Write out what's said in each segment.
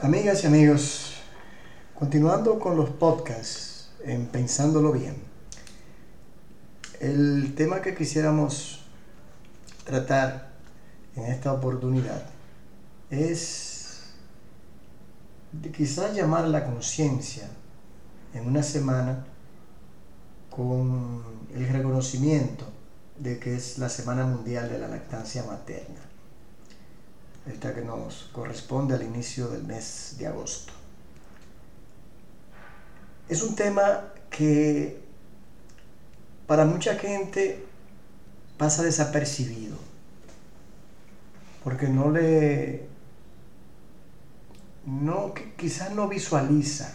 Amigas y amigos, continuando con los podcasts en Pensándolo Bien, el tema que quisiéramos tratar en esta oportunidad es quizás llamar la conciencia en una semana con el reconocimiento de que es la Semana Mundial de la Lactancia Materna esta que nos corresponde al inicio del mes de agosto. Es un tema que para mucha gente pasa desapercibido, porque no le, no, quizás no visualiza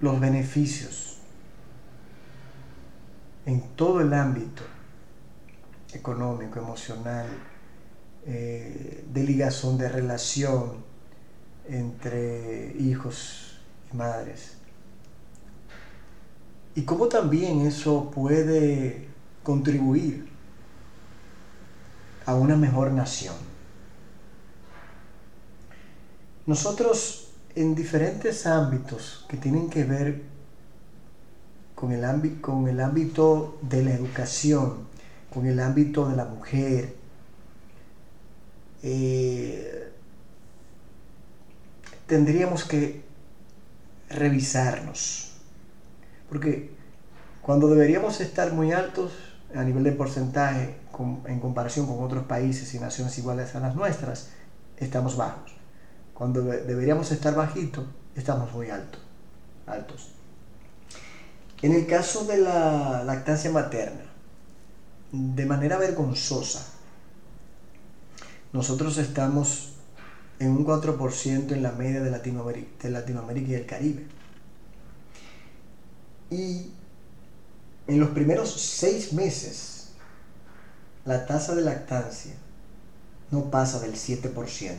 los beneficios en todo el ámbito económico, emocional, eh, de ligazón, de relación entre hijos y madres. Y cómo también eso puede contribuir a una mejor nación. Nosotros en diferentes ámbitos que tienen que ver con el, con el ámbito de la educación, con el ámbito de la mujer, eh, tendríamos que revisarnos. Porque cuando deberíamos estar muy altos a nivel de porcentaje en comparación con otros países y naciones iguales a las nuestras, estamos bajos. Cuando deberíamos estar bajitos, estamos muy altos. altos. En el caso de la lactancia materna, de manera vergonzosa, nosotros estamos en un 4% en la media de Latinoamérica, y el Caribe. Y en los primeros seis meses, la tasa de lactancia no pasa del 7%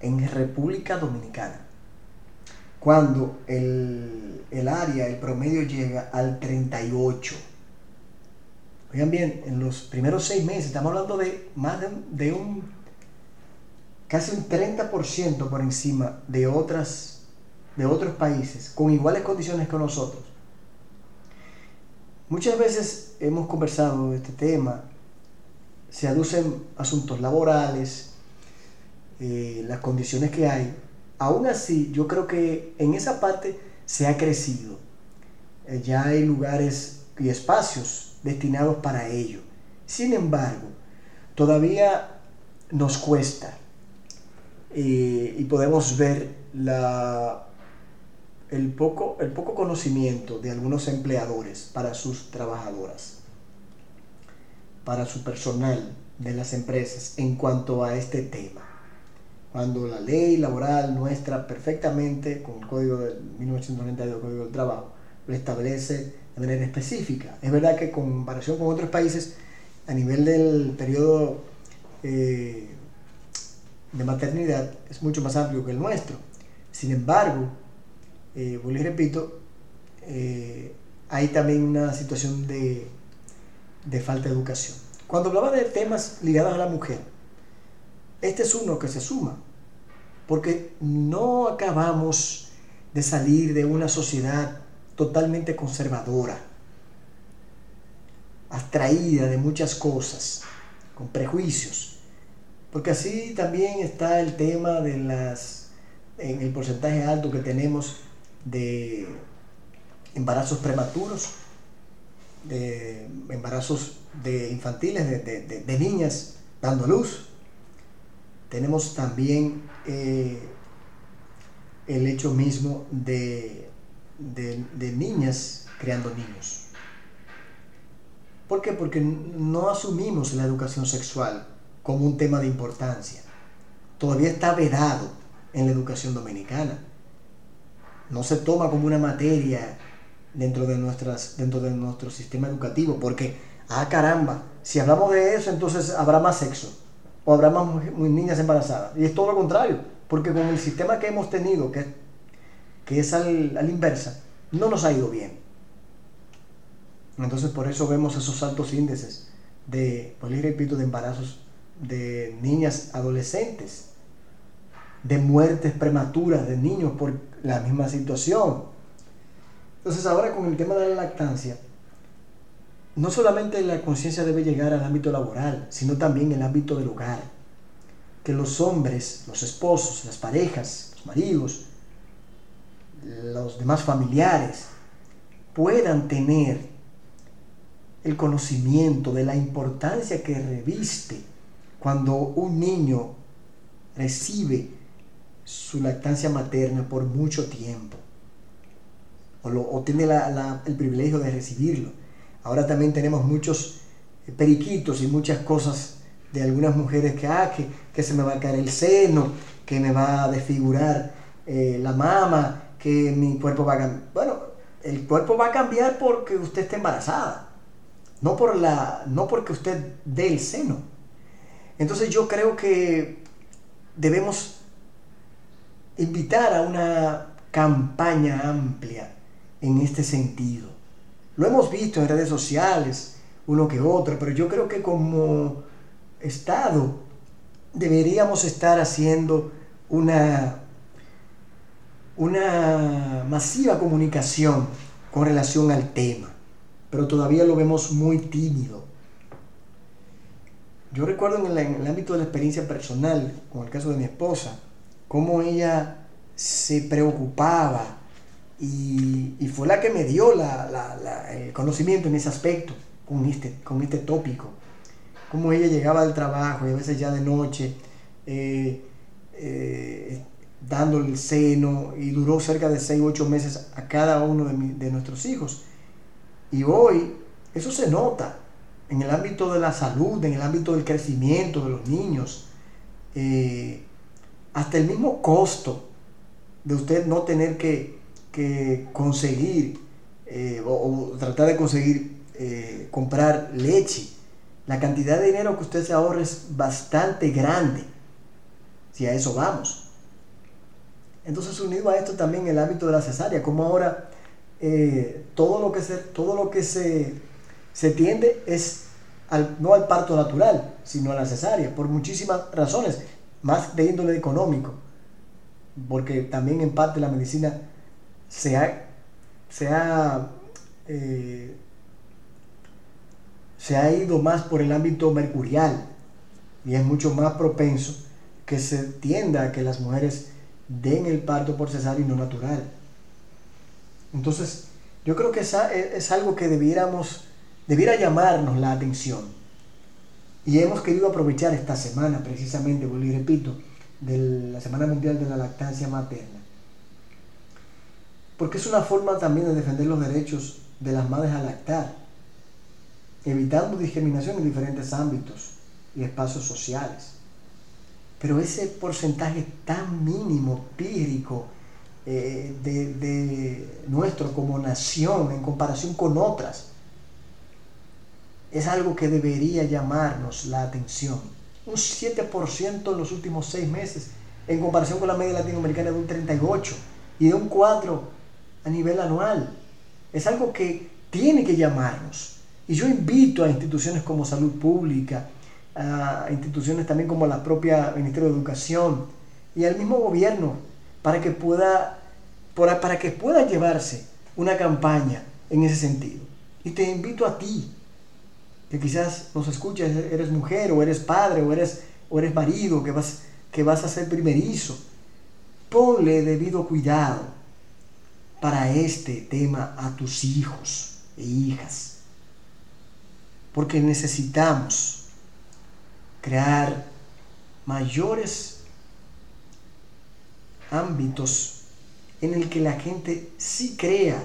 en República Dominicana. Cuando el, el área, el promedio llega al 38%. Oigan bien, en los primeros seis meses, estamos hablando de más de, un, casi un 30% por encima de, otras, de otros países con iguales condiciones que nosotros. Muchas veces hemos conversado de este tema, se aducen asuntos laborales, eh, las condiciones que hay. Aún así, yo creo que en esa parte se ha crecido. Eh, ya hay lugares y espacios destinados para ello. Sin embargo, todavía nos cuesta eh, y podemos ver la, el, poco, conocimiento de algunos empleadores para sus trabajadoras, para su personal de las empresas en cuanto a este tema. Cuando la ley laboral nuestra perfectamente, con el código del 1992, Código del Trabajo, lo establece de manera específica. Es verdad que en comparación con otros países, a nivel del periodo eh, de maternidad es mucho más amplio que el nuestro. Sin embargo, eh, y repito, eh, hay también una situación de, de falta de educación. Cuando hablaba de temas ligados a la mujer, este es uno que se suma, porque no acabamos de salir de una sociedad totalmente conservadora, abstraída de muchas cosas, con prejuicios. Porque así también está el tema de las, en el porcentaje alto que tenemos de embarazos prematuros, de embarazos de infantiles, de, niñas dando luz. Tenemos también eh, el hecho mismo de de, niñas creando niños. ¿Por qué? Porque no asumimos la educación sexual como un tema de importancia. Todavía está vedado en la educación dominicana. No se toma como una materia dentro de, nuestras, dentro de nuestro sistema educativo, porque, ah caramba, si hablamos de eso, entonces habrá más sexo o habrá más niñas embarazadas. Y es todo lo contrario, porque con el sistema que hemos tenido, que que es al, la inversa, no nos ha ido bien. Entonces por eso vemos esos altos índices de, pues repito, de embarazos de niñas adolescentes. de muertes prematuras de niños por la misma situación. Entonces ahora con el tema de la lactancia, no solamente la conciencia debe llegar al ámbito laboral, sino también el ámbito del hogar. Que los hombres, los esposos, las parejas, los maridos, los demás familiares puedan tener el conocimiento de la importancia que reviste cuando un niño recibe su lactancia materna por mucho tiempo o, tiene el privilegio de recibirlo. Ahora también tenemos muchos periquitos y muchas cosas de algunas mujeres que, ah, que, se me va a caer el seno, que me va a desfigurar eh, la mama, que mi cuerpo va a cambiar. Bueno, el cuerpo va a cambiar porque usted está embarazada, no, por la, no porque usted dé el seno. Entonces yo creo que debemos invitar a una campaña amplia en este sentido. Lo hemos visto en redes sociales, uno que otro, pero yo creo que como Estado deberíamos estar haciendo una una masiva comunicación con relación al tema, pero todavía lo vemos muy tímido. Yo recuerdo en el, ámbito de la experiencia personal, con el caso de mi esposa, cómo ella se preocupaba y, fue la que me dio el conocimiento en ese aspecto, con este, con este tópico. Cómo ella llegaba al trabajo y a veces ya de noche eh, eh, dando el seno y duró cerca de 6 u 8 meses a cada uno de, nuestros hijos. Y hoy eso se nota en el ámbito de la salud, en el ámbito del crecimiento de los niños, eh, hasta el mismo costo de usted no tener que, conseguir eh, o, tratar de conseguir eh, comprar leche. La cantidad de dinero que usted se ahorra es bastante grande, si a eso vamos. Entonces, unido a esto también el ámbito de la cesárea, como ahora eh, todo lo que, se, todo lo que se, se tiende es no al parto natural, sino a la cesárea, por muchísimas razones, más de índole económico, porque también en parte la medicina se ha, se ha, eh, se ha ido más por el ámbito mercurial y es mucho más propenso que se tienda a que las mujeres den el parto por cesárea y no natural. Entonces, yo creo que esa es algo que debiéramos, debiera llamarnos la atención. Y hemos querido aprovechar esta semana, precisamente, vuelvo y repito, de la Semana Mundial de la Lactancia Materna. Porque es una forma también de defender los derechos de las madres a lactar, evitando discriminación en diferentes ámbitos y espacios sociales. Pero ese porcentaje tan mínimo, pírrico, eh, de, nuestro como nación en comparación con otras, es algo que debería llamarnos la atención. Un 7% en los últimos seis meses, en comparación con la media latinoamericana de un 38% y de un 4% a nivel anual. Es algo que tiene que llamarnos. Y yo invito a instituciones como salud pública, a instituciones también como la propia Ministerio de Educación y al mismo gobierno para que pueda, para que pueda llevarse una campaña en ese sentido. Y te invito a ti, que quizás nos escuches, eres mujer o eres padre o eres, o eres marido, que vas, que vas a ser primerizo, ponle debido cuidado para este tema a tus hijos e hijas. Porque necesitamos crear mayores ámbitos en el que la gente sí crea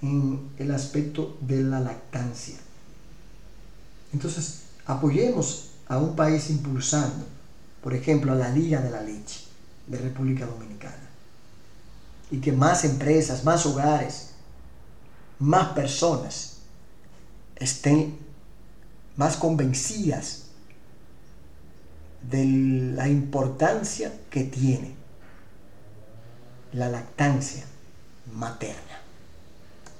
en el aspecto de la lactancia. Entonces, apoyemos a un país impulsando, por ejemplo, a la Liga de la Leche de República Dominicana. Y que más empresas, más hogares, más personas estén más convencidas de la importancia que tiene la lactancia materna.